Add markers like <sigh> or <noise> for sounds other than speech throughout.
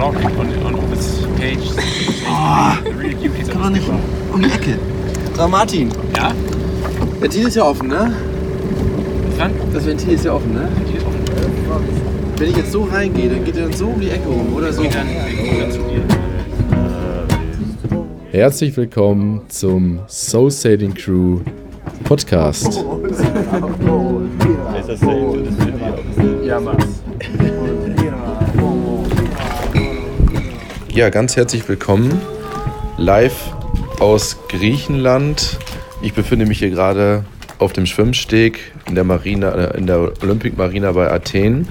vlogging on, on, on this page. Oh. He's kann man nicht um die Ecke. So, Martin, Ja? Ventil ist ja offen, ne? Dann? Das Ventil ist ja offen, ne? Die ist offen. Wenn ich jetzt so reingehe, dann geht er dann so um die Ecke rum oder so. Dann, dann zu dir. Herzlich willkommen zum Soul Sailing Crew Podcast. Ja, Mann. Ja, ganz herzlich willkommen live aus Griechenland. Ich befinde mich hier gerade auf dem Schwimmsteg in der Marina, äh, in der Olympic Marina bei Athen.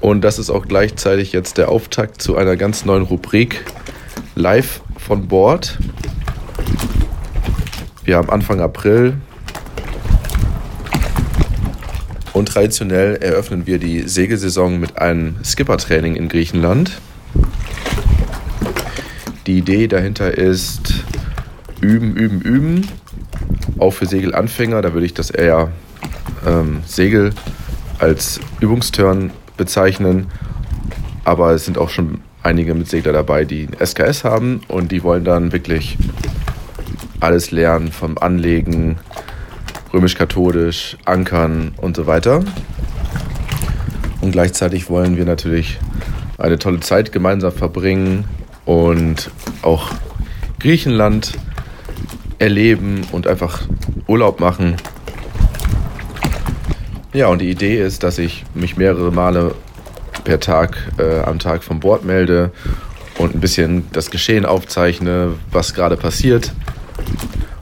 Und das ist auch gleichzeitig jetzt der Auftakt zu einer ganz neuen Rubrik live von Bord. Wir haben Anfang April und traditionell eröffnen wir die Segelsaison mit einem Skipper-Training in Griechenland. Die Idee dahinter ist üben, üben, üben. Auch für Segelanfänger, da würde ich das eher ähm, Segel als Übungsturn bezeichnen. Aber es sind auch schon einige Mitsegler dabei, die ein SKS haben und die wollen dann wirklich alles lernen vom Anlegen, römisch-katholisch, Ankern und so weiter. Und gleichzeitig wollen wir natürlich eine tolle Zeit gemeinsam verbringen und auch Griechenland erleben und einfach Urlaub machen. Ja, und die Idee ist, dass ich mich mehrere Male per Tag äh, am Tag vom Bord melde und ein bisschen das Geschehen aufzeichne, was gerade passiert.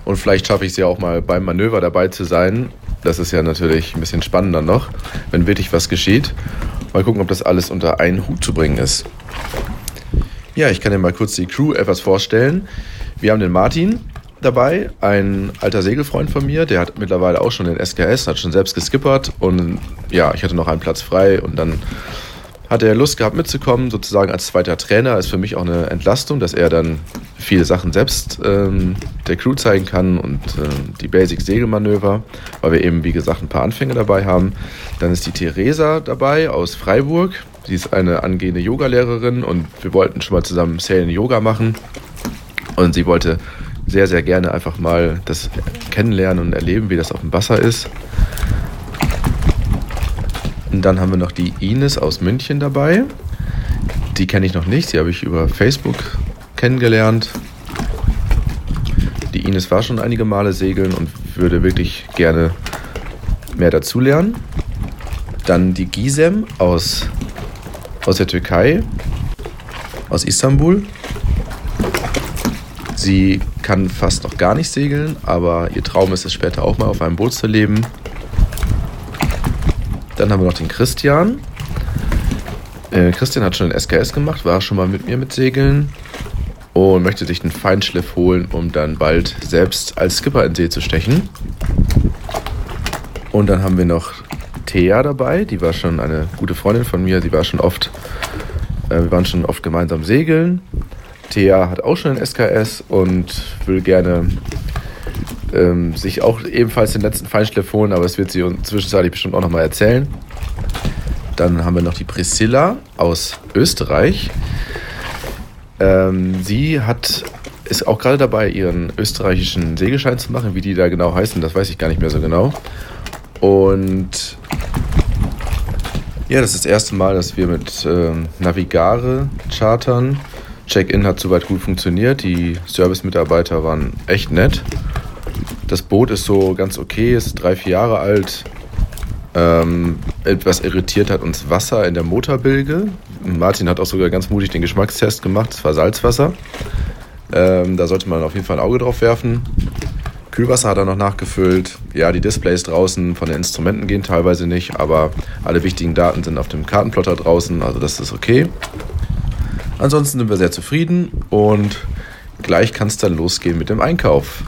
Und vielleicht schaffe ich es ja auch mal beim Manöver dabei zu sein. Das ist ja natürlich ein bisschen spannender noch, wenn wirklich was geschieht. Mal gucken, ob das alles unter einen Hut zu bringen ist. Ja, ich kann dir mal kurz die Crew etwas vorstellen. Wir haben den Martin dabei, ein alter Segelfreund von mir, der hat mittlerweile auch schon den SKS, hat schon selbst geskippert und ja, ich hatte noch einen Platz frei und dann hat er Lust gehabt mitzukommen, sozusagen als zweiter Trainer. Ist für mich auch eine Entlastung, dass er dann viele Sachen selbst ähm, der Crew zeigen kann und ähm, die Basic-Segelmanöver, weil wir eben, wie gesagt, ein paar Anfänger dabei haben. Dann ist die Theresa dabei aus Freiburg. Sie ist eine angehende Yogalehrerin und wir wollten schon mal zusammen Sailing Yoga machen. Und sie wollte sehr, sehr gerne einfach mal das kennenlernen und erleben, wie das auf dem Wasser ist. Und dann haben wir noch die Ines aus München dabei. Die kenne ich noch nicht, die habe ich über Facebook kennengelernt. Die Ines war schon einige Male segeln und würde wirklich gerne mehr dazulernen. Dann die Gisem aus, aus der Türkei, aus Istanbul. Sie kann fast noch gar nicht segeln, aber ihr Traum ist es später auch mal auf einem Boot zu leben. Dann haben wir noch den Christian. Äh, Christian hat schon den SKS gemacht, war schon mal mit mir mit Segeln und möchte sich einen Feinschliff holen, um dann bald selbst als Skipper in See zu stechen. Und dann haben wir noch Thea dabei, die war schon eine gute Freundin von mir, die war schon oft, äh, wir waren schon oft gemeinsam segeln. Thea hat auch schon einen SKS und will gerne ähm, sich auch ebenfalls den letzten Feinschliff holen, aber das wird sie uns zwischenzeitlich bestimmt auch nochmal erzählen. Dann haben wir noch die Priscilla aus Österreich. Ähm, sie hat, ist auch gerade dabei, ihren österreichischen Segelschein zu machen. Wie die da genau heißen, das weiß ich gar nicht mehr so genau. Und ja, das ist das erste Mal, dass wir mit ähm, Navigare chartern. Check-in hat soweit gut funktioniert. Die Service-Mitarbeiter waren echt nett. Das Boot ist so ganz okay, ist drei, vier Jahre alt. Ähm, etwas irritiert hat uns Wasser in der Motorbilge. Martin hat auch sogar ganz mutig den Geschmackstest gemacht. Es war Salzwasser. Ähm, da sollte man auf jeden Fall ein Auge drauf werfen. Kühlwasser hat er noch nachgefüllt. Ja, die Displays draußen von den Instrumenten gehen teilweise nicht, aber alle wichtigen Daten sind auf dem Kartenplotter draußen, also das ist okay. Ansonsten sind wir sehr zufrieden und gleich kann es dann losgehen mit dem Einkauf.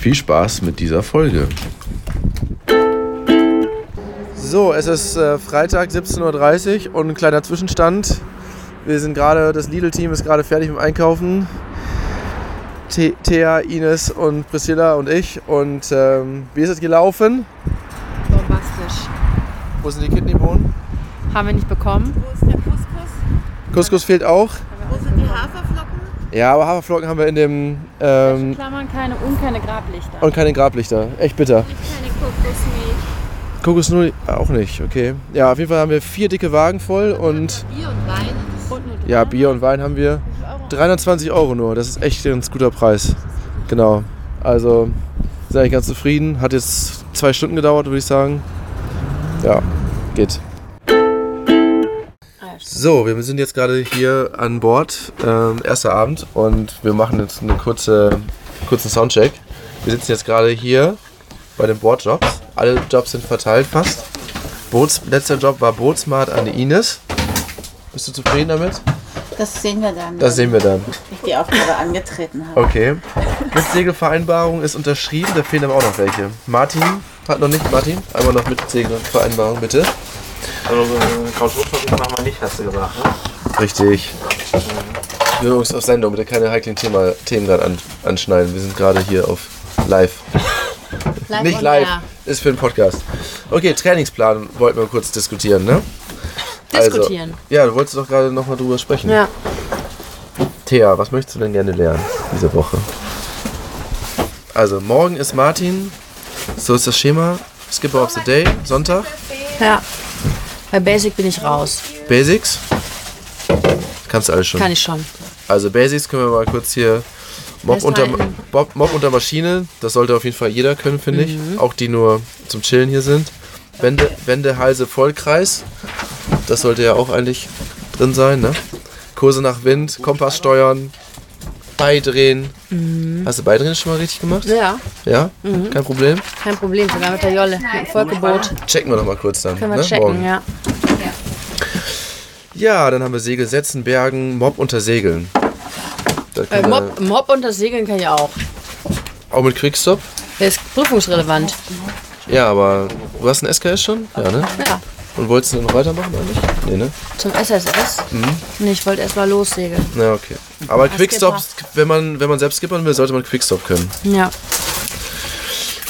Viel Spaß mit dieser Folge. So, es ist äh, Freitag 17.30 Uhr und ein kleiner Zwischenstand. Wir sind gerade, das Lidl-Team ist gerade fertig mit dem Einkaufen. The Thea, Ines und Priscilla und ich. Und ähm, wie ist es gelaufen? Bombastisch. Wo sind die Kidneybohnen? Haben wir nicht bekommen. Wo ist der Couscous? Couscous fehlt auch. Wo sind die Haferflocken? Ja, aber Haferflocken haben wir in dem. Ähm, Klammern keine und keine Grablichter. und keine Grablichter. Echt bitter. keine Kokosmilch. Kokosnull auch nicht, okay. Ja, auf jeden Fall haben wir vier dicke Wagen voll und Bier und Wein. Und nur ja, Bier und Wein haben wir 320 Euro nur. Das ist echt ein guter Preis. Genau. Also sind eigentlich ganz zufrieden. Hat jetzt zwei Stunden gedauert, würde ich sagen. Ja, geht. So, wir sind jetzt gerade hier an Bord, ähm, erster Abend und wir machen jetzt einen kurze, kurzen Soundcheck. Wir sitzen jetzt gerade hier bei den Bordjobs. Alle Jobs sind verteilt fast. Boots, letzter Job war Bootsmart an die Ines. Bist du zufrieden damit? Das sehen wir dann, Das sehen wir dann. wenn ich die Aufgabe angetreten habe. Okay. Mitsegelvereinbarung ist unterschrieben, da fehlen aber auch noch welche. Martin hat noch nicht. Martin, einmal noch Mitsegelvereinbarung bitte. Also, Couchwood-Versuch machen wir nicht, hast du gesagt, ne? Richtig. Wir sind übrigens auf Sendung, bitte keine heiklen Thema, Themen gerade an, anschneiden. Wir sind gerade hier auf live. Live Nicht live, air. ist für den Podcast. Okay, Trainingsplan wollten wir kurz diskutieren, ne? Diskutieren. Also, ja, du wolltest doch gerade nochmal drüber sprechen. Ja. Thea, was möchtest du denn gerne lernen diese Woche? Also, morgen ist Martin. So ist das Schema. Skipper of the Day, Sonntag. Ja. Bei Basic bin ich raus. Basics. Kannst du alles schon. Kann ich schon. Also Basics können wir mal kurz hier. Mob unter. Mob, Mob unter Maschine, das sollte auf jeden Fall jeder können, finde ich. Auch die nur zum Chillen hier sind. Wände, Wände Halse, Vollkreis. Das sollte ja auch eigentlich drin sein, ne? Kurse nach Wind, Kompass steuern, Beidrehen. Hast du Beidrehen schon mal richtig gemacht? Ja, Ja? Kein Problem. kein Problem. Sogar mit der Jolle. Mit dem Volkeboot. Checken wir noch mal kurz dann. Können wir ne? checken, Morgen. ja. Ja, dann haben wir Segel setzen, Bergen, Mob unter Segeln. Äh, Mob, Mob das Segeln kann ich auch. Auch mit Quickstop? Der ist prüfungsrelevant. Ja, aber du hast einen SKS schon? Ja, ne? Ja. Und wolltest du noch weitermachen eigentlich? Nee, ne? Zum SSS? Nee, ich wollte erst mal lossegeln. Ja, okay. Aber Quickstop, wenn man, wenn man selbst skippern will, sollte man Quickstop können. Ja.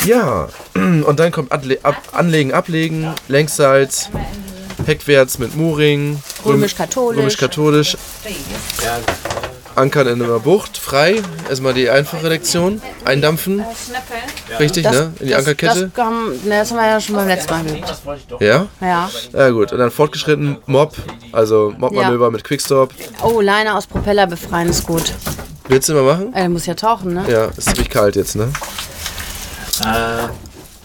Ja, <clears throat> und dann kommt Anle ab, Anlegen, Ablegen, Längsseits, Heckwärts mit Mooring, Röm- Römisch-katholisch. Römisch-katholisch, Ankern in einer Bucht, frei, erstmal die einfache Lektion, eindampfen, richtig, ne, in die Ankerkette, Das, kam, ne, das haben wir ja schon beim letzten Mal geübt. ja, Ja. ja gut, und dann fortgeschritten, Mob, also Mob-Manöver mit Quickstop, Oh, Leine aus Propeller befreien ist gut. willst du mal machen? Äh, muss ja tauchen, ne? Ja, ist ziemlich kalt jetzt, ne? Äh,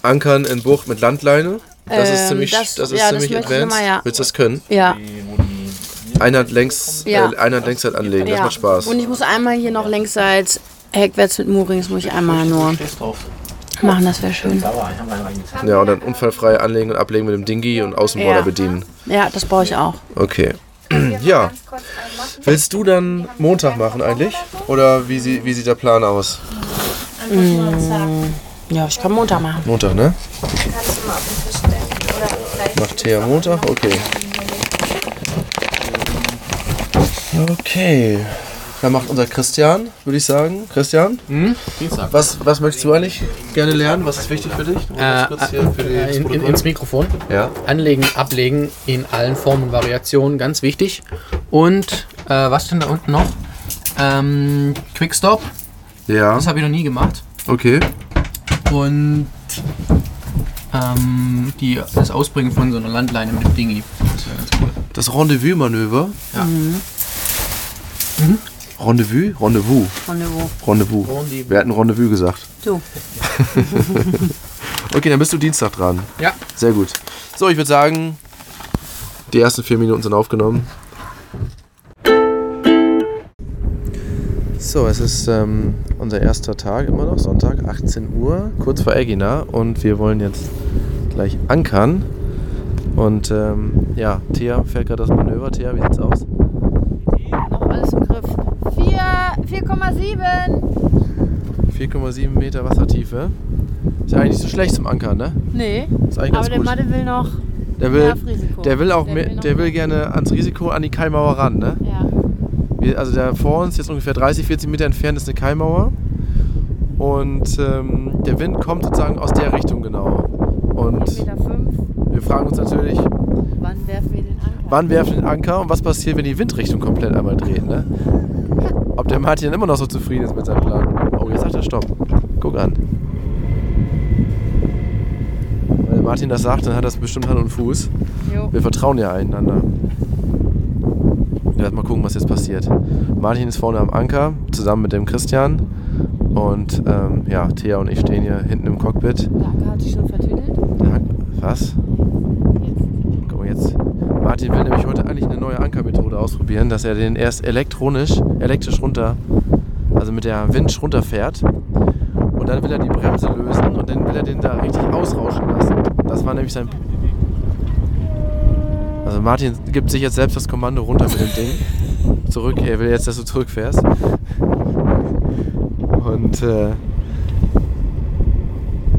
Ankern in Bucht mit Landleine, das ist Ähm, ziemlich, das- das, ist ja, das ziemlich ich advanced, immer, ja. willst du das können? Ja. Einheit längs, Ja. äh, Einheit Längszeit anlegen, das ja. macht Spaß. Und ich muss einmal hier noch längsseits, heckwärts mit Moorings, muss ich einmal nur machen, das wäre schön. Ja, und dann unfallfrei anlegen und ablegen mit dem Dingi und Außenborder Ja. bedienen. Ja, das brauche ich auch. Okay. <clears throat> Ja. Willst du dann Montag machen eigentlich? Oder wie, sie, wie sieht der Plan aus? Ja, ich kann Montag machen. Montag, ne? Macht Thea Montag? Okay. Okay. Dann macht unser Christian, würde ich sagen. Christian? Dienstag. Was, was möchtest du eigentlich gerne lernen? Was ist wichtig für dich? Hier für Äh, in, ins Mikrofon. ja. Anlegen, ablegen in allen Formen und Variationen, ganz wichtig. Und äh, was denn da unten noch? Ähm, Quickstop, Ja. das habe ich noch nie gemacht. Okay. Und ähm, die, das Ausbringen von so einer Landleine mit dem Dingi. Das wäre ganz cool. Das Rendezvous-Manöver. Ja. Mhm. Rendezvous? Rendezvous. Rendezvous. Rendezvous. Rendezvous. Wer hat ein Rendezvous gesagt? Du. <laughs> Okay, dann bist du Dienstag dran. Ja. Sehr gut. So, ich würde sagen, die ersten vier Minuten sind aufgenommen. So, es ist ähm, unser erster Tag immer noch, Sonntag, 18 Uhr, kurz vor Egina und wir wollen jetzt gleich ankern. Und ähm, ja, Thea fährt gerade das Manöver. Thea, wie sieht's aus? Noch alles im Griff. 4,7. 4,7 Meter Wassertiefe. Ist ja eigentlich nicht so schlecht zum Ankern, ne? Nee. Ist eigentlich Aber der gut. Mathe will noch Der will, der will auch Der mehr, will der will gerne ans Risiko an die Kaimauer ran, ne? Ja. Wir, also der vor uns, jetzt ungefähr 30, 40 Meter entfernt, ist eine Kaimauer. Und ähm, der Wind kommt sozusagen aus der Richtung genau. Und 1,5 Meter. Fünf. wir fragen uns natürlich, Wann werfen wir den Anker? wann werfen wir den Anker und was passiert, wenn die Windrichtung komplett einmal dreht, ne? Ob der Martin immer noch so zufrieden ist mit seinem Plan. Oh, jetzt sagt er Stopp. Guck an. Wenn Martin das sagt, dann hat das bestimmt Hand und Fuß. Jo. Wir vertrauen ja einander. Ja, mal gucken, was jetzt passiert. Martin ist vorne am Anker, zusammen mit dem Christian. Und ähm, ja, Thea und ich stehen hier hinten im Cockpit. Der Anker hat sich schon vertüdelt. Was? Martin will nämlich heute eigentlich eine neue Ankermethode ausprobieren, dass er den erst elektronisch, elektrisch runter, also mit der Winch runterfährt. Und dann will er die Bremse lösen und dann will er den da richtig ausrauschen lassen. Das war nämlich sein. Also Martin gibt sich jetzt selbst das Kommando runter mit dem Ding. Zurück, er will jetzt, dass du zurückfährst. Und äh,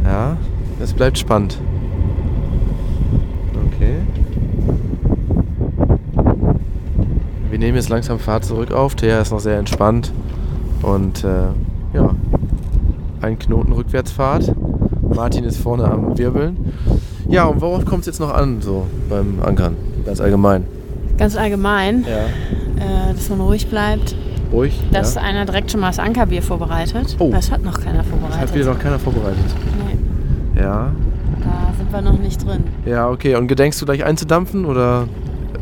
ja, es bleibt spannend. Okay. Wir nehmen jetzt langsam Fahrt zurück auf. Thea ist noch sehr entspannt. Und äh, ja, ein Knoten Rückwärtsfahrt. Martin ist vorne am Wirbeln. Ja, und worauf kommt es jetzt noch an, so beim Ankern? Ganz allgemein. Ganz allgemein, Ja. äh, dass man ruhig bleibt, Ruhig. dass ja. einer direkt schon mal das Ankerbier vorbereitet. Oh. Das hat noch keiner Das vorbereitet. hat wieder noch keiner vorbereitet. Nee, Ja. da sind wir noch nicht drin. Ja, okay. Und gedenkst du gleich einzudampfen oder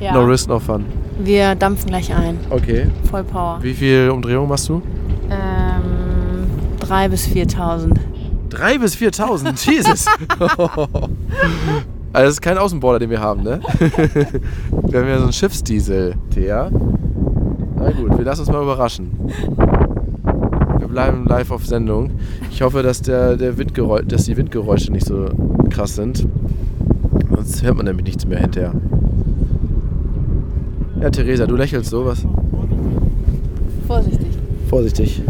Ja. no risk, no fun? Wir dampfen gleich ein. Okay. Voll Power. Wie viel Umdrehung machst du? Ähm, 3.000 bis 4.000. 3 bis 4.000, <laughs> Jesus. also das ist kein Außenborder, den wir haben, ne? <laughs> wir haben ja so einen Schiffsdiesel, Thea. Na gut, wir lassen uns mal überraschen. Wir bleiben live auf Sendung. Ich hoffe, dass, der, der Windgeräusch, dass die Windgeräusche nicht so krass sind. Sonst hört man nämlich nichts mehr hinterher. Ja, Theresa, du lächelst so, was? Vorsichtig. Vorsichtig.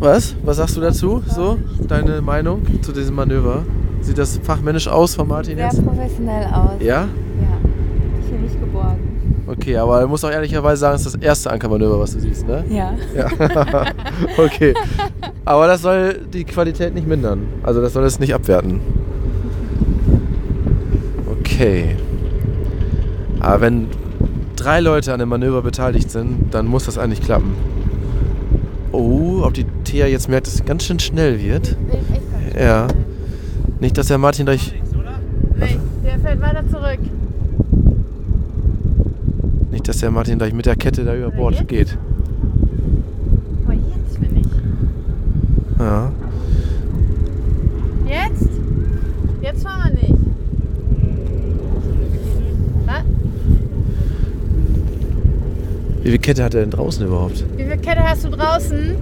Was? Was sagst du dazu? So, deine Meinung zu diesem Manöver? Sieht das fachmännisch aus von Martin Sehr jetzt? professionell aus. Ja? Ja. Ich fühle mich geborgen. Okay, aber du musst auch ehrlicherweise sagen, es ist das erste Ankermanöver, was du siehst, ne? Ja. Ja. <laughs> okay. Aber das soll die Qualität nicht mindern. Also das soll es nicht abwerten. Okay. Aber wenn drei Leute an dem Manöver beteiligt sind, dann muss das eigentlich klappen. Oh, ob die Thea jetzt merkt, dass es ganz schön schnell wird. Ja. Nicht, dass der Martin gleich. Nee, der fällt weiter zurück. Nicht, dass der Martin gleich mit der Kette da über Bord geht. Aber jetzt bin ich. Ja. Jetzt? Jetzt fahren wir nicht. Was? Wie viel Kette hat er denn draußen überhaupt? Wie viel Kette hast du draußen?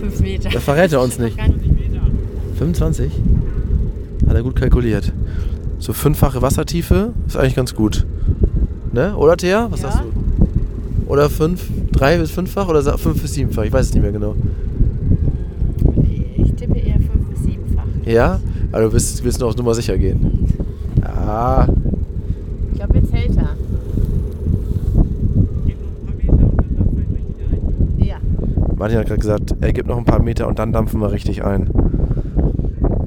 Fünf Meter. Da verrät er uns nicht. 25? Hat er gut kalkuliert. So fünffache Wassertiefe ist eigentlich ganz gut. Ne? Oder Thea? Was Ja. sagst du? Oder fünf, drei bis fünffach oder fünf bis siebenfach? Ich weiß es nicht mehr genau. Ich tippe eher fünf bis siebenfach. Ja? Aber du willst, willst nur auf Nummer sicher gehen. Ja. <laughs> Ich glaube, jetzt hält er. Ja. Martin hat gerade gesagt, er gibt noch ein paar Meter und dann dampfen wir richtig ein.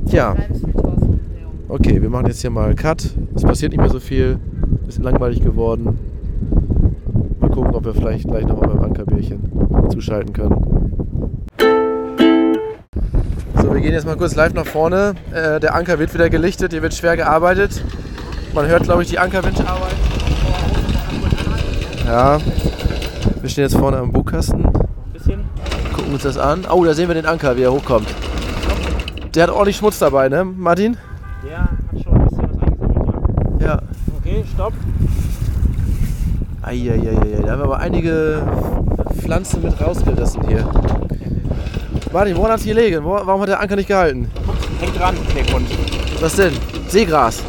Tja, Drei bis 4000 Umdrehungen. okay, wir machen jetzt hier mal Cut. Es passiert nicht mehr so viel. Bisschen langweilig geworden. Mal gucken, ob wir vielleicht gleich nochmal beim Ankerbierchen zuschalten können. So, wir gehen jetzt mal kurz live nach vorne. Äh, der Anker wird wieder gelichtet, hier wird schwer gearbeitet. Man hört, glaube ich, die arbeiten. Ja, wir stehen jetzt vorne am Bugkasten. Gucken uns das an. Oh, da sehen wir den Anker, wie er hochkommt. Der hat ordentlich Schmutz dabei, ne, Martin? Der hat schon ein bisschen was eingesammelt. Ja. Okay, stopp. Eieieiei, da haben wir aber einige Pflanzen mit rausgerissen hier. Martin, woran hat's gelegen? Wo, warum hat der Anker nicht gehalten? Hängt dran, der Grund. Was denn? Seegras.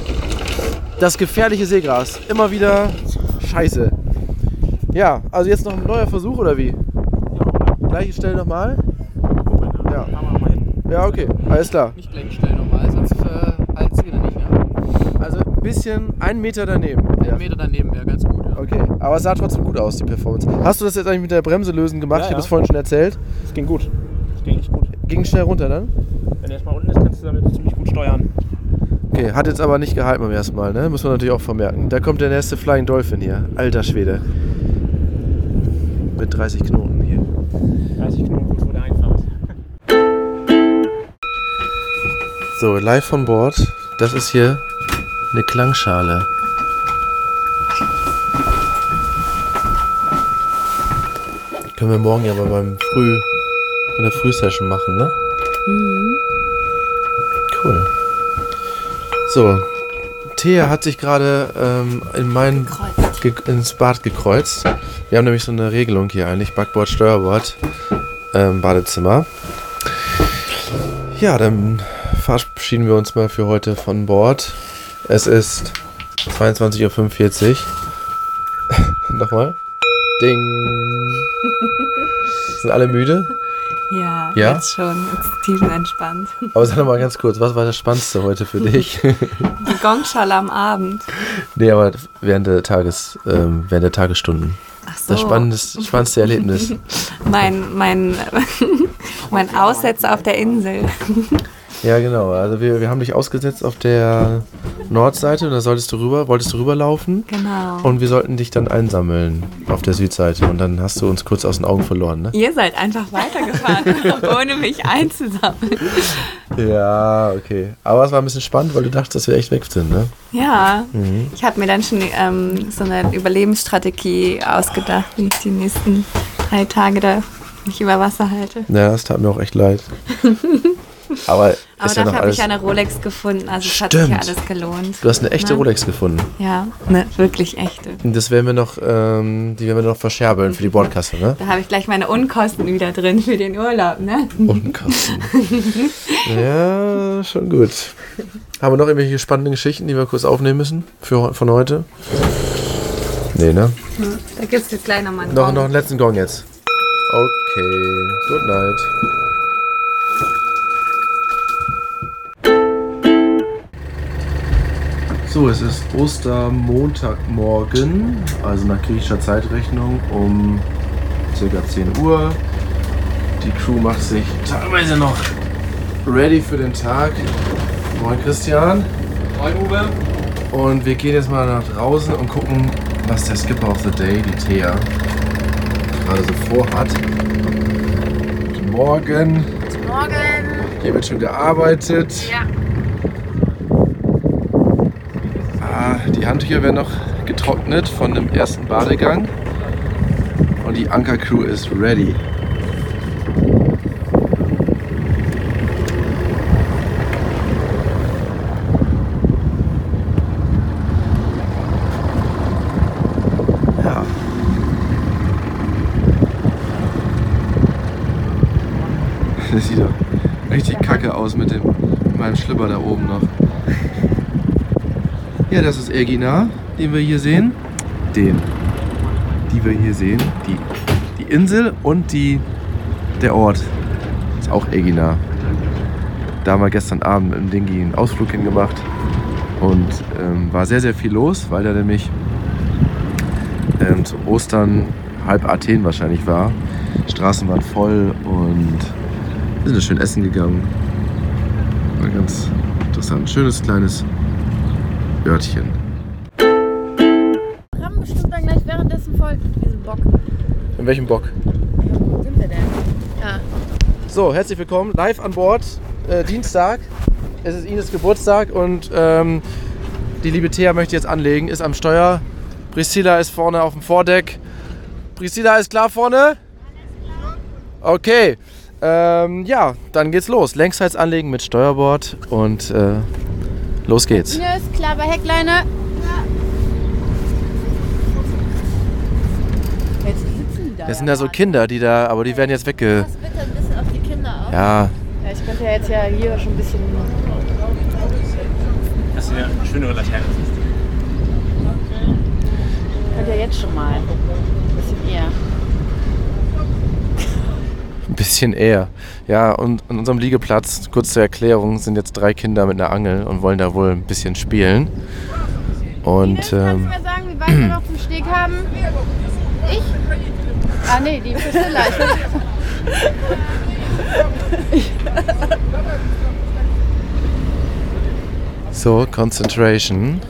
Das gefährliche Seegras. Immer wieder Scheiße. Ja, also jetzt noch ein neuer Versuch oder wie? Gleiche Stelle nochmal? Ja. Ja, okay. Alles klar. Nicht gleich schnell nochmal, sonst äh, halten sie wieder nicht. Ne? Also ein bisschen, einen Meter daneben. Ja. Ein Meter daneben wäre ganz gut. Ja. Okay, aber es sah trotzdem gut aus, die Performance. Hast du das jetzt eigentlich mit der Bremse lösen gemacht? Ja, ich habe ja. es vorhin schon erzählt. Das ging gut. Das ging echt gut. Ging schnell runter dann? Wenn er erstmal unten ist, kannst du damit ziemlich gut steuern. Okay, hat jetzt aber nicht gehalten beim ersten Mal, ne? Muss man natürlich auch vermerken. Da kommt der nächste Flying Dolphin hier. Alter Schwede. Mit 30 Knoten So, live von Bord. Das ist hier eine Klangschale. Können wir morgen ja mal beim Früh, bei der Frühsession machen, ne? Cool. So, Thea hat sich gerade ähm, in mein ins Bad gekreuzt. Wir haben nämlich so eine Regelung hier eigentlich, Backbord, Steuerbord, ähm, Badezimmer. Ja, dann verabschieden wir uns mal für heute von Bord. Es ist 22.45 Uhr. <laughs> Nochmal. Ding. <laughs> Sind alle müde? Ja, Ja? jetzt schon. Jetzt tiefenentspannt. <laughs> Aber sag doch mal ganz kurz, was war das Spannendste heute für dich? Die Gongschale am Abend. nee, aber während der Tages, ähm, während der Tagesstunden. Ach so. Das spannendste, spannendste Erlebnis. Mein, mein, mein Aussetzer auf der Insel. Ja, genau. Also wir, wir haben dich ausgesetzt auf der Nordseite und da solltest du rüber, wolltest du rüberlaufen. Genau. Und wir sollten dich dann einsammeln auf der Südseite. Und dann hast du uns kurz aus den Augen verloren, ne? Ihr seid einfach weitergefahren, <laughs> <laughs> ohne mich einzusammeln. Ja, okay. Aber es war ein bisschen spannend, weil du dachtest, dass wir echt weg sind, ne? Ja, Mhm. ich habe mir dann schon ähm, so eine Überlebensstrategie ausgedacht, wie ich die nächsten drei Tage da mich über Wasser halte. Ja, das tat mir auch echt leid. <laughs> Aber, Aber ist ja dafür habe ich eine Rolex gefunden, also es hat sich ja alles gelohnt. Du hast eine echte Ne? Rolex gefunden. Ja, ne, wirklich echte. Und das werden wir noch, ähm, die werden wir noch verscherbeln für die Bordkasse, ne? Da habe ich gleich meine Unkosten wieder drin für den Urlaub, ne? Unkosten. ja, schon gut. Haben wir noch irgendwelche spannenden Geschichten, die wir kurz aufnehmen müssen für, von heute? Nee, ne? Da gibt es jetzt gleich nochmal einen Noch, Gong. noch einen letzten Gong jetzt. Okay, good night. So, es ist Ostermontagmorgen, also nach griechischer Zeitrechnung um ca. 10 Uhr. Die Crew macht sich teilweise noch ready für den Tag. Moin Christian. Moin Uwe. Und wir gehen jetzt mal nach draußen und gucken, was der Skipper of the Day, die Thea, gerade so vorhat. Guten Morgen. Guten Morgen. Hier wird schon gearbeitet. Ja. Ah, die Handtücher werden noch getrocknet von dem ersten Badegang. Und die Ankercrew ist ready. Das sieht doch richtig kacke aus mit, dem, mit meinem Schlipper da oben noch. Ja, das ist Ergina, den wir hier sehen. Den, die wir hier sehen. Die, die Insel und die, der Ort. Ist auch Egina. Da haben wir gestern Abend mit dem Dingi einen Ausflug hingemacht. Und ähm, war sehr, sehr viel los, weil da nämlich ähm, zu Ostern halb Athen wahrscheinlich war. Straßen waren voll und wir sind schön essen gegangen. War ganz interessant. Schönes kleines Örtchen. Ram bestimmt dann gleich währenddessen folgt mit diesem Bock. In welchem Bock? Wo sind wir denn? Ja. So, herzlich willkommen. Live an Bord. Äh, Dienstag. Es ist Ines Geburtstag und ähm, die liebe Thea möchte jetzt anlegen, ist am Steuer. Priscilla ist vorne auf dem Vordeck. Priscilla ist klar vorne? Okay. Ähm, ja, dann geht's los. Längsseits anlegen mit Steuerbord und äh, los geht's. Ines, klar bei Heckleine. Jetzt sitzen die da. Das sind ja so Kinder, die da, aber die werden jetzt wegge... Das bitte ein bisschen auf die Kinder auf. Ja, Ja, ich könnte ja jetzt ja hier schon ein bisschen. Das ist eine schönere Laterne. Ich könnte ja jetzt schon mal. Ein bisschen eher. Ein bisschen eher. Ja, und an unserem Liegeplatz, kurz zur Erklärung, sind jetzt drei Kinder mit einer Angel und wollen da wohl ein bisschen spielen. Und Ines, kannst du ähm, mir sagen, wie weit wir noch zum Steg haben? Ich? Ah, nee, die Priscilla. <laughs> So, Concentration.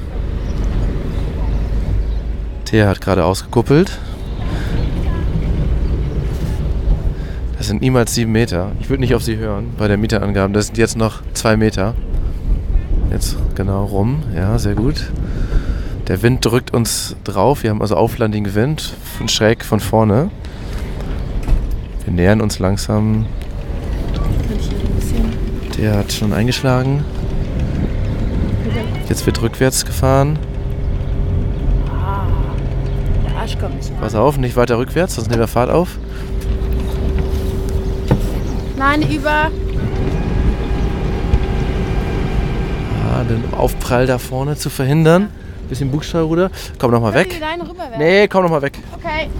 Thea hat gerade ausgekuppelt. Das sind niemals sieben Meter. Ich würde nicht auf sie hören bei der Mieterangabe. Das sind jetzt noch zwei Meter. Jetzt genau rum. Ja, sehr gut. Der Wind drückt uns drauf. Wir haben also auflandigen Wind von schräg von vorne. Wir nähern uns langsam. Der hat schon eingeschlagen. Jetzt wird rückwärts gefahren. Kommt. Pass auf, nicht weiter rückwärts, sonst nehmen wir Fahrt auf. Nein, über. Ah, den Aufprall da vorne zu verhindern. Bisschen Bugsteuerruder. Komm noch mal weg. Nee, komm noch mal weg. Okay.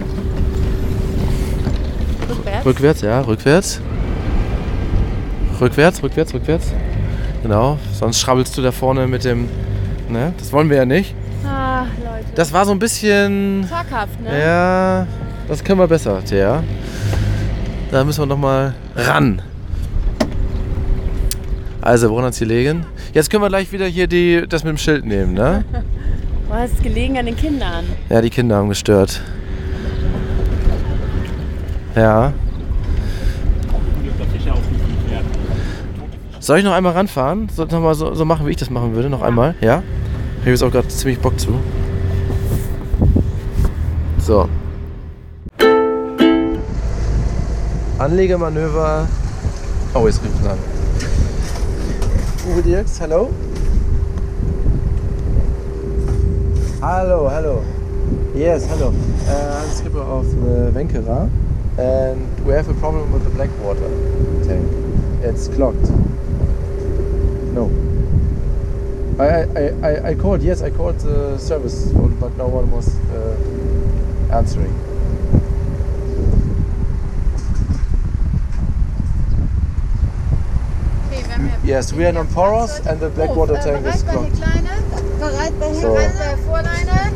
Rückwärts. Rückwärts, ja, rückwärts. Rückwärts, rückwärts, rückwärts. Genau, sonst schrabbelst du da vorne mit dem. Ne, das wollen wir ja nicht. Ah, Leute. Das war so ein bisschen. Zaghaft, ne? Ja, das können wir besser, Thea. Da müssen wir noch mal ran. Also, woran hat's gelegen? Jetzt können wir gleich wieder hier die, das mit dem Schild nehmen, ne? Wo hast es gelegen an den Kindern? Ja, die Kinder haben gestört. Ja. Soll ich noch einmal ranfahren? Soll ich noch mal so, so machen, wie ich das machen würde? Noch einmal? Ja? Ich habe jetzt auch gerade ziemlich Bock zu. So. Anlegemanöver. Oh, jetzt rief an. Uwe Dirks, hallo? Hallo, hallo. Yes, hello. Uh, I'm skipper of the Venkera and we have a problem with the black water tank. It's clogged. No. I, I, I, I called, yes, I called the service phone, but no one was uh, answering. Yes, we are on Poros and the black water äh, oh, tank uh, is clogged. Bereit bei So. Vorleine.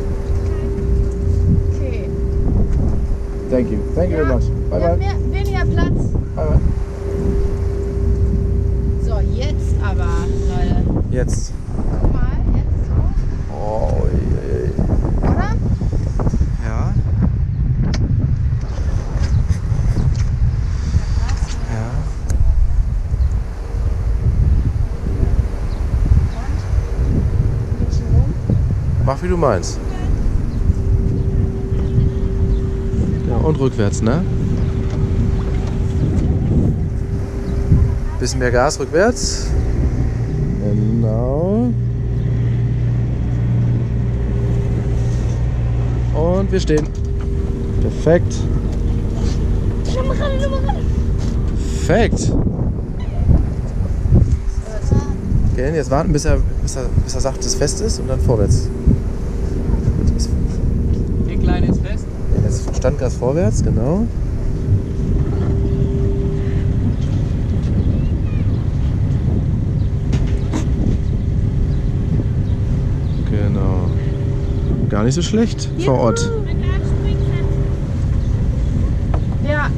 Okay. Thank you. Thank you very much. Bye bye. mehr, weniger Platz. Bye bye. So, jetzt aber, Leute. Jetzt. Meinst. Ja, und rückwärts, ne? Bisschen mehr Gas rückwärts. Genau. Und wir stehen. Perfekt. Perfekt. Okay, jetzt warten, bis er, bis er, bis er sagt, dass es fest ist und dann vorwärts. Der Kleine ist fest. Jetzt Standgas vorwärts, genau. Genau. Gar nicht so schlecht vor Ort. Ja.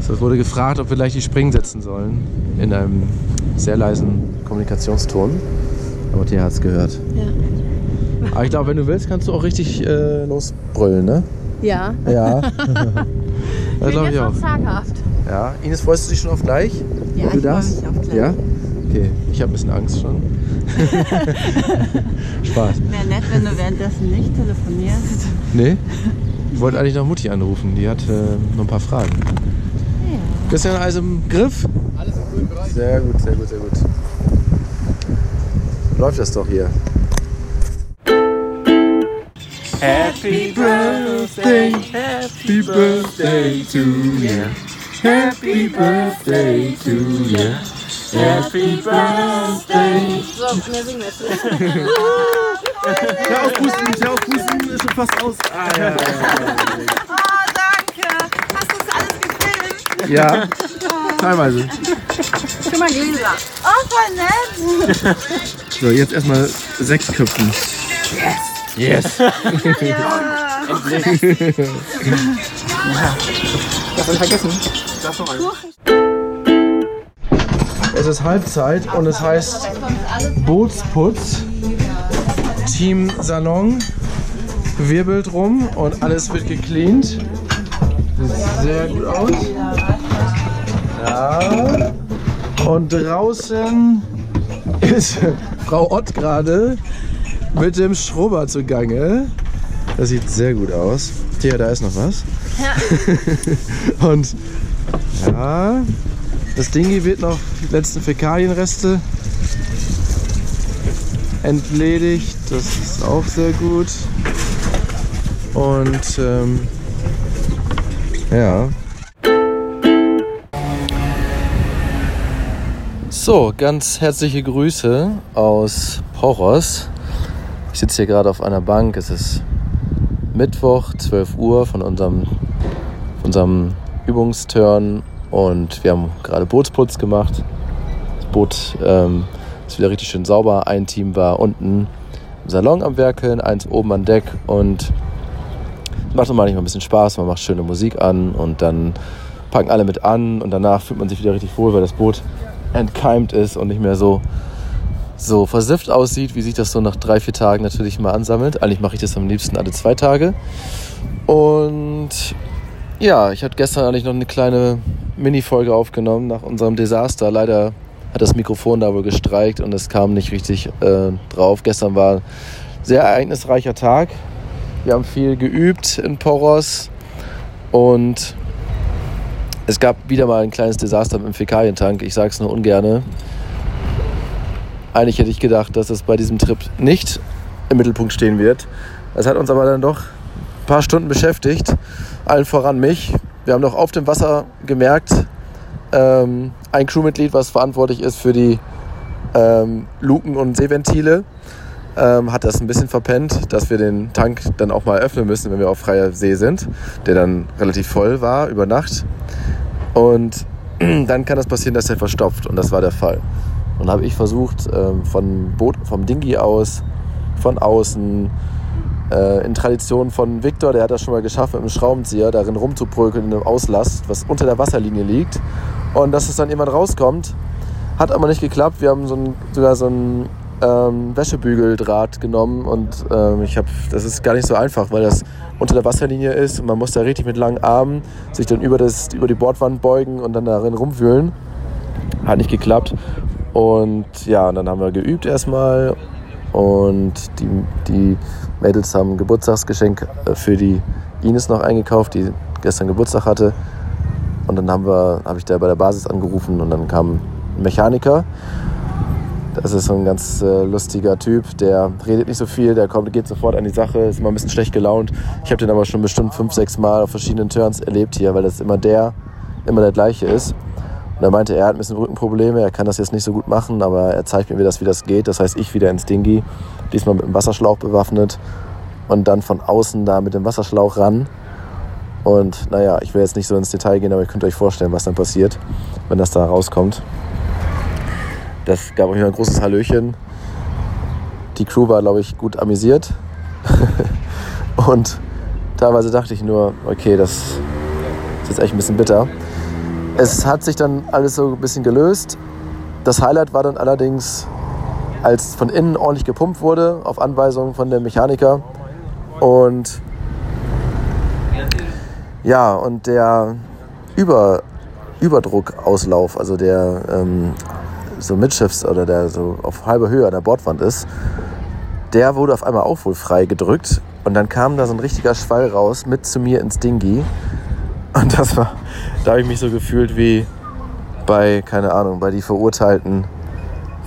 So, es wurde gefragt, ob wir gleich die Springen setzen sollen. In einem sehr leisen Kommunikationston. Aber Thea hat es gehört. Ja. Aber ich glaube, wenn du willst, kannst du auch richtig äh, losbrüllen, ne? Ja. Ja. <laughs> <laughs> das glaube ich auch. zaghaft. Ja. Ines, freust du dich schon auf gleich? Ja, du ich freu darfst? mich auf gleich. Ja? Okay, ich habe ein bisschen Angst schon. <laughs> Spaß. Wäre nett, wenn du währenddessen nicht telefonierst. Nee? Ich wollte eigentlich noch Mutti anrufen, die hat äh, noch ein paar Fragen. Ja. Christian, alles im Griff? Alles im grünen Bereich. Sehr gut, sehr gut, sehr gut. Läuft das doch hier. Happy Birthday, Happy Birthday to you. Happy Birthday to you. Happy Birthday. So, mehr singen wir jetzt. Hör auf <laughs> Pusten, hör auf Pusten, ist schon fast aus. Ah, ja, ja, ja. Oh, danke. Hast du das alles gefilmt? Ja, teilweise. Guck mal, Gläser. Oh, voll nett. So, jetzt erstmal Sekt köpfen. Yes! Das habe ich vergessen. Das noch eins. Es ist Halbzeit und es heißt Bootsputz. Team Salon wirbelt rum und alles wird gecleant. Sieht sehr gut aus. Ja. Und draußen ist Frau Ott gerade mit dem Schrubber zugange. Das sieht sehr gut aus. Thea, da ist noch was. Ja. <laughs> und ja, das Ding hier wird noch die letzten Fäkalienreste entledigt. Das ist auch sehr gut. Und ähm, ja. So, ganz herzliche Grüße aus Poros. Ich sitze hier gerade auf einer Bank. Es ist Mittwoch, 12 Uhr von unserem, unserem Übungsturn und wir haben gerade Bootsputz gemacht. Das Boot ähm, ist wieder richtig schön sauber. Ein Team war unten im Salon am Werkeln, eins oben an Deck und es macht immer manchmal ein bisschen Spaß. Man macht schöne Musik an und dann packen alle mit an und danach fühlt man sich wieder richtig wohl, weil das Boot entkeimt ist und nicht mehr so, so versifft aussieht, wie sich das so nach drei, vier Tagen natürlich mal ansammelt. Eigentlich mache ich das am liebsten alle zwei Tage. Und ja, ich hatte gestern eigentlich noch eine kleine Mini-Folge aufgenommen nach unserem Desaster. Leider hat das Mikrofon da wohl gestreikt und es kam nicht richtig äh, drauf. Gestern war ein sehr ereignisreicher Tag. Wir haben viel geübt in Poros und es gab wieder mal ein kleines Desaster mit dem Fäkalientank. Ich sage es nur ungerne. Eigentlich hätte ich gedacht, dass es bei diesem Trip nicht im Mittelpunkt stehen wird. Es hat uns aber dann doch ein paar Stunden beschäftigt. Allen voran mich. Wir haben doch auf dem Wasser gemerkt, ähm, ein Crewmitglied, was verantwortlich ist für die ähm, Luken und Seeventile, ähm, hat das ein bisschen verpennt, dass wir den Tank dann auch mal öffnen müssen, wenn wir auf freier See sind, der dann relativ voll war über Nacht. Und <clears throat> dann kann das passieren, dass er verstopft. Und das war der Fall. Und habe ich versucht, ähm, von Boot, vom Dingi aus, von außen, äh, in Tradition von Victor, der hat das schon mal geschafft, mit einem Schraubenzieher darin rumzubrökeln in einem Auslast, was unter der Wasserlinie liegt. Und dass es dann jemand rauskommt, hat aber nicht geklappt. Wir haben so ein, sogar so ein ähm, Wäschebügeldraht genommen und ähm, ich habe, das ist gar nicht so einfach, weil das unter der Wasserlinie ist und man muss da richtig mit langen Armen sich dann über, das, über die Bordwand beugen und dann darin rumwühlen. Hat nicht geklappt. Und ja, und dann haben wir geübt erstmal und die, die Mädels haben ein Geburtstagsgeschenk äh, für die Ines noch eingekauft, die gestern Geburtstag hatte. Und dann haben wir, habe ich da bei der Basis angerufen und dann kam ein Mechaniker. Das ist so ein ganz äh, lustiger Typ, der redet nicht so viel, der kommt, geht sofort an die Sache, ist immer ein bisschen schlecht gelaunt. Ich habe den aber schon bestimmt fünf, sechs Mal auf verschiedenen Turns erlebt hier, weil das immer der, immer der gleiche ist. Und er meinte, er hat ein bisschen Rückenprobleme, er kann das jetzt nicht so gut machen, aber er zeigt mir, wie das, wie das geht. Das heißt, ich wieder ins Dingi, diesmal mit dem Wasserschlauch bewaffnet und dann von außen da mit dem Wasserschlauch ran. Und naja, ich will jetzt nicht so ins Detail gehen, aber ihr könnt euch vorstellen, was dann passiert, wenn das da rauskommt. Das gab euch ein großes Hallöchen. Die Crew war, glaube ich, gut amüsiert. <laughs> und teilweise dachte ich nur, okay, das ist jetzt echt ein bisschen bitter. Es hat sich dann alles so ein bisschen gelöst. Das Highlight war dann allerdings, als von innen ordentlich gepumpt wurde, auf Anweisung von dem Mechaniker. Und ja, und der Über, Überdruckauslauf, also der ähm, so Mitschiffs oder der so auf halber Höhe an der Bordwand ist, der wurde auf einmal auch wohl frei gedrückt. Und dann kam da so ein richtiger Schwall raus mit zu mir ins Dingi. Und das war, da habe ich mich so gefühlt wie bei, keine Ahnung, bei die Verurteilten,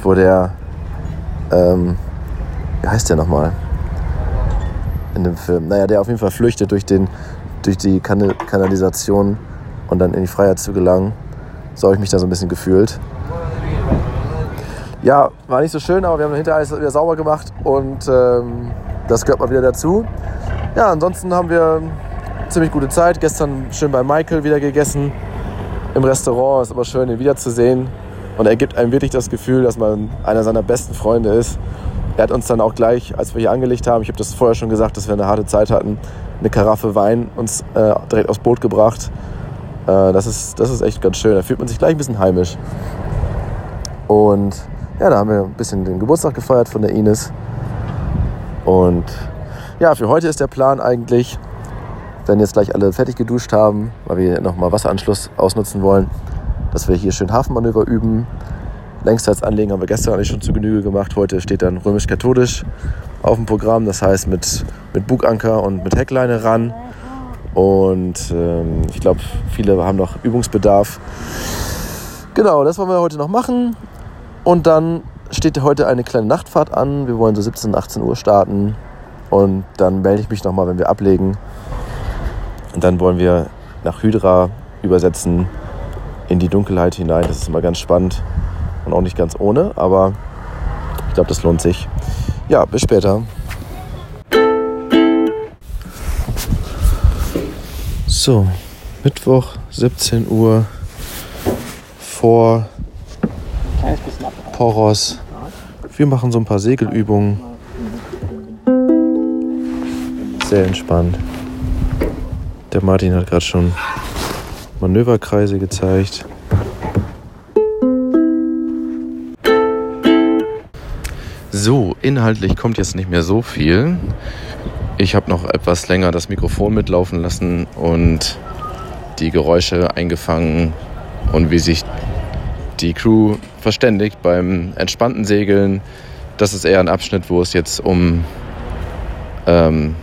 wo der, ähm, wie heißt der nochmal? In dem Film. Naja, der auf jeden Fall flüchtet durch, den, durch die Kanal Kanalisation und dann in die Freiheit zu gelangen. So habe ich mich da so ein bisschen gefühlt. Ja, war nicht so schön, aber wir haben hinterher alles wieder sauber gemacht und ähm, das gehört mal wieder dazu. Ja, ansonsten haben wir ziemlich gute Zeit. Gestern schön bei Michael wieder gegessen im Restaurant. Ist aber schön, ihn wiederzusehen. Und er gibt einem wirklich das Gefühl, dass man einer seiner besten Freunde ist. Er hat uns dann auch gleich, als wir hier angelegt haben, ich habe das vorher schon gesagt, dass wir eine harte Zeit hatten, eine Karaffe Wein uns äh, direkt aufs Boot gebracht. Äh, das, ist, das ist echt ganz schön. Da fühlt man sich gleich ein bisschen heimisch. Und ja, da haben wir ein bisschen den Geburtstag gefeiert von der Ines. Und ja, für heute ist der Plan eigentlich, wenn jetzt gleich alle fertig geduscht haben, weil wir nochmal Wasseranschluss ausnutzen wollen, dass wir hier schön Hafenmanöver üben. Längsseitsanlegen haben wir gestern eigentlich schon zu Genüge gemacht. Heute steht dann römisch-katholisch auf dem Programm. Das heißt mit, mit Buganker und mit Heckleine ran. Und ähm, ich glaube, viele haben noch Übungsbedarf. Genau, das wollen wir heute noch machen. Und dann steht heute eine kleine Nachtfahrt an. Wir wollen so 17, 18 Uhr starten. Und dann melde ich mich nochmal, wenn wir ablegen. Und dann wollen wir nach Hydra übersetzen in die Dunkelheit hinein. Das ist immer ganz spannend und auch nicht ganz ohne, aber ich glaube, das lohnt sich. Ja, bis später. So, Mittwoch, 17 Uhr vor Poros. Wir machen so ein paar Segelübungen. Sehr entspannt. Der Martin hat gerade schon Manöverkreise gezeigt. So, inhaltlich kommt jetzt nicht mehr so viel. Ich habe noch etwas länger das Mikrofon mitlaufen lassen und die Geräusche eingefangen und wie sich die Crew verständigt beim entspannten Segeln. Das ist eher ein Abschnitt, wo es jetzt um ähm,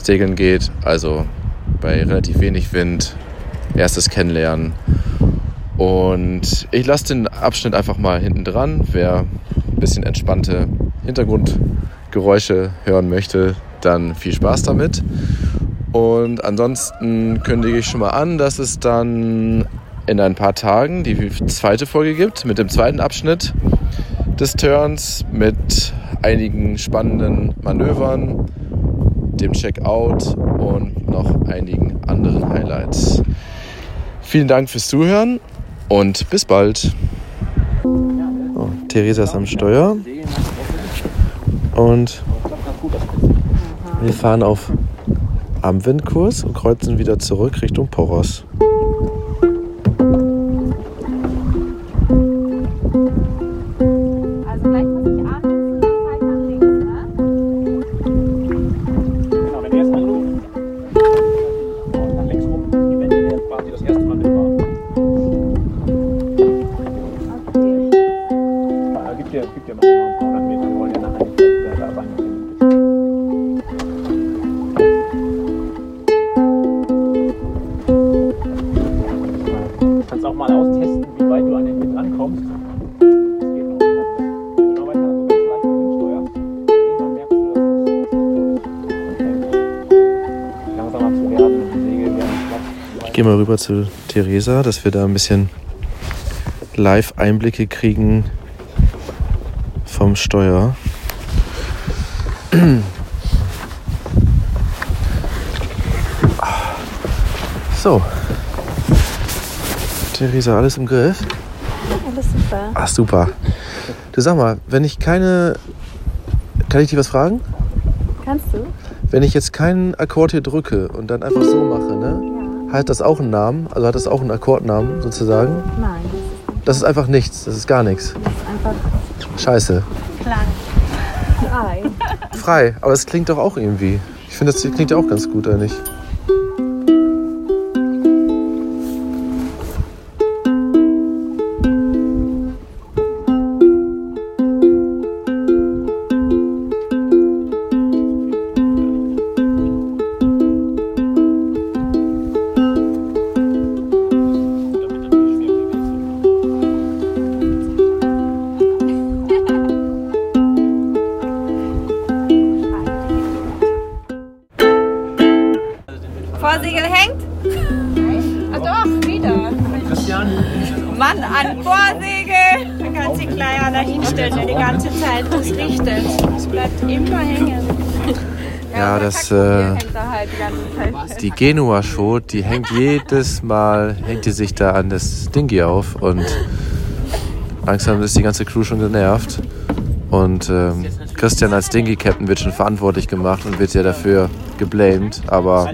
Anfängersegeln geht, also bei relativ wenig Wind, erstes Kennenlernen. Und ich lasse den Abschnitt einfach mal hinten dran. Wer ein bisschen entspannte Hintergrundgeräusche hören möchte, dann viel Spaß damit. Und ansonsten kündige ich schon mal an, dass es dann in ein paar Tagen die zweite Folge gibt mit dem zweiten Abschnitt des Turns mit einigen spannenden Manövern, dem Checkout und noch einigen anderen Highlights. Vielen Dank fürs Zuhören und bis bald. Oh, Theresa ist am Steuer und wir fahren auf am Windkurs und kreuzen wieder zurück Richtung Poros. Zu Theresa, dass wir da ein bisschen Live-Einblicke kriegen vom Steuer. So. Theresa, alles im Griff? Alles super. Ach, super. Du sag mal, wenn ich keine. Kann ich dich was fragen? Kannst du? Wenn ich jetzt keinen Akkord hier drücke und dann einfach so mache? Hat das auch einen Namen? Also hat das auch einen Akkordnamen sozusagen? Nein, Das ist einfach nichts, das ist gar nichts. das ist einfach Scheiße. frei. Frei, aber es klingt doch auch irgendwie. Ich finde, das klingt ja auch ganz gut, eigentlich. Vorsegel Äh, halt die Zeit. die hängt jedes Mal, hängt die sich da an das Dingy auf und langsam ist die ganze Crew schon genervt. Und ähm, Christian als Dingy-Captain wird schon verantwortlich gemacht und wird ja dafür geblamed, aber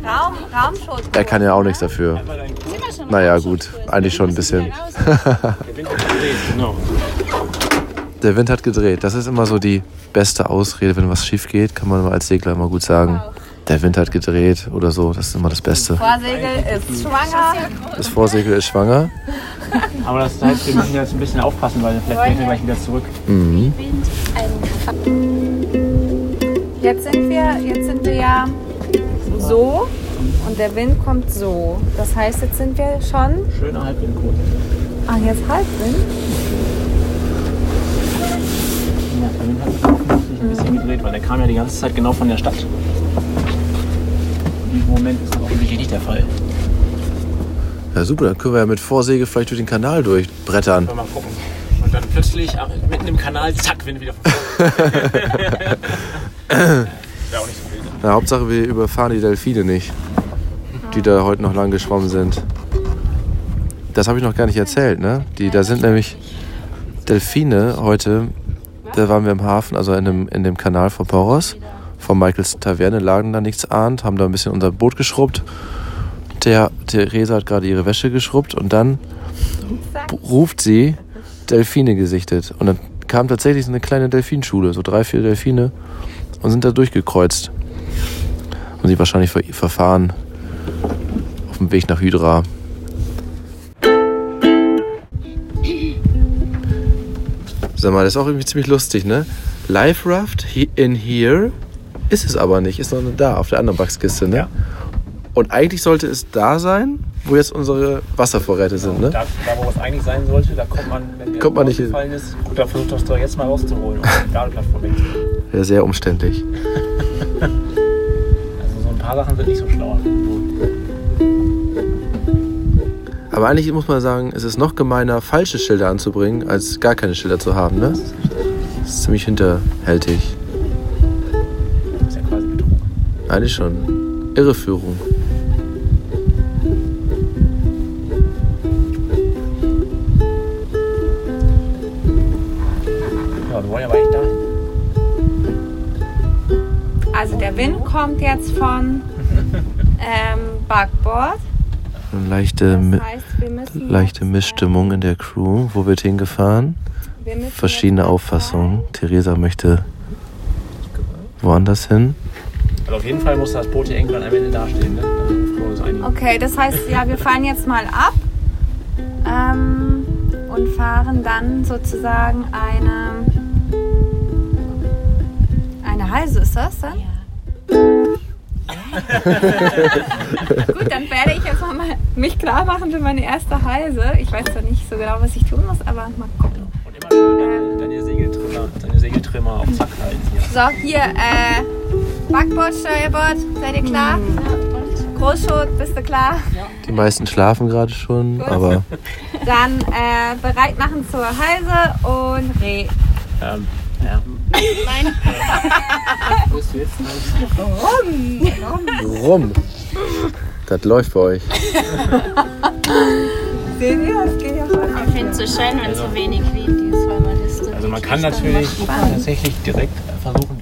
er kann ja auch nichts dafür. Naja, gut, eigentlich schon ein bisschen. Genau. Der Wind hat gedreht. Das ist immer so die beste Ausrede, wenn was schief geht, kann man als Segler immer gut sagen. Der Wind hat gedreht oder so, das ist immer das Beste. Vorsegel ist schwanger. Das Vorsegel ist schwanger. Aber das heißt, wir müssen jetzt ein bisschen aufpassen, weil vielleicht gehen wir gleich wieder zurück. Mhm. Jetzt sind wir, jetzt sind wir ja so und der Wind kommt so. Das heißt, jetzt sind wir schon. Schöne Halbwindquote. Ah, jetzt Halbwind. Ja, der Wind hat sich ein bisschen gedreht, weil der kam ja die ganze Zeit genau von der Stadt. Diesem Moment ist das offensichtlich nicht der Fall. Ja, super, dann können wir ja mit Vorsegel vielleicht durch den Kanal durchbrettern. Mal gucken. Und dann plötzlich mitten im Kanal, zack, Wind wieder. Wäre <laughs> auch nicht so wild. Na, Hauptsache, wir überfahren die Delfine nicht, die da heute noch lang geschwommen sind. Das habe ich noch gar nicht erzählt, ne? Die, da sind nämlich Delfine heute, da waren wir im Hafen, also in dem, in dem Kanal vor Poros, vor Michaels Taverne, lagen da nichts ahnt, haben da ein bisschen unser Boot geschrubbt. Der, Theresa hat gerade ihre Wäsche geschrubbt und dann ruft sie Delfine gesichtet. Und dann kam tatsächlich so eine kleine Delfinschule, so drei, vier Delfine und sind da durchgekreuzt. Und sie wahrscheinlich ver verfahren auf dem Weg nach Hydra. Sag mal, das ist auch irgendwie ziemlich lustig, ne? Live Raft in here ist es aber nicht, ist noch da auf der anderen Wachskiste, ne? Ja. Und eigentlich sollte es da sein, wo jetzt unsere Wasservorräte sind, ne? Da, da, wo es eigentlich sein sollte, da kommt man, wenn der Kommt man nicht hin. gefallen ist, gut, dann versucht das doch jetzt mal rauszuholen und <laughs> die Ladeplattform wegzunehmen. Ja, sehr umständlich. <laughs> Also so ein paar Sachen sind nicht so schlau. Aber eigentlich muss man sagen, es ist noch gemeiner, falsche Schilder anzubringen, als gar keine Schilder zu haben, ne? Das ist ziemlich hinterhältig. Eigentlich schon. Irreführung. Also der Wind kommt jetzt von <laughs> ähm, Backbord. Eine leichte, Das heißt, leichte jetzt, Missstimmung in der Crew. Wo wird hingefahren? äh, wir Verschiedene Auffassungen. Theresa möchte woanders hin. Also auf jeden Fall muss das Boot hier irgendwann am Ende dastehen, ne? Da. Okay, das heißt, ja, wir fahren jetzt mal ab ähm, und fahren dann sozusagen eine eine Halse ist das dann? <laughs> Gut, dann werde ich jetzt noch mal mich klar machen für meine erste Halse. Ich weiß zwar nicht so genau, was ich tun muss, aber mal gucken. Und immer schön deine, deine, Segeltrimmer, deine Segeltrimmer auf Zack halten hier. So, hier, äh, Backbord, Steuerbord, seid ihr klar? Großschot, bist du klar? Die meisten schlafen gerade schon, aber Dann äh, bereit machen zur Halse und Reh. Ähm, ja. <laughs> rum. Das läuft bei euch. <laughs> Seht ihr, das geht ja voll. Ich finde es so schön, wenn so wenig weil man das Also man kann natürlich tatsächlich direkt versuchen,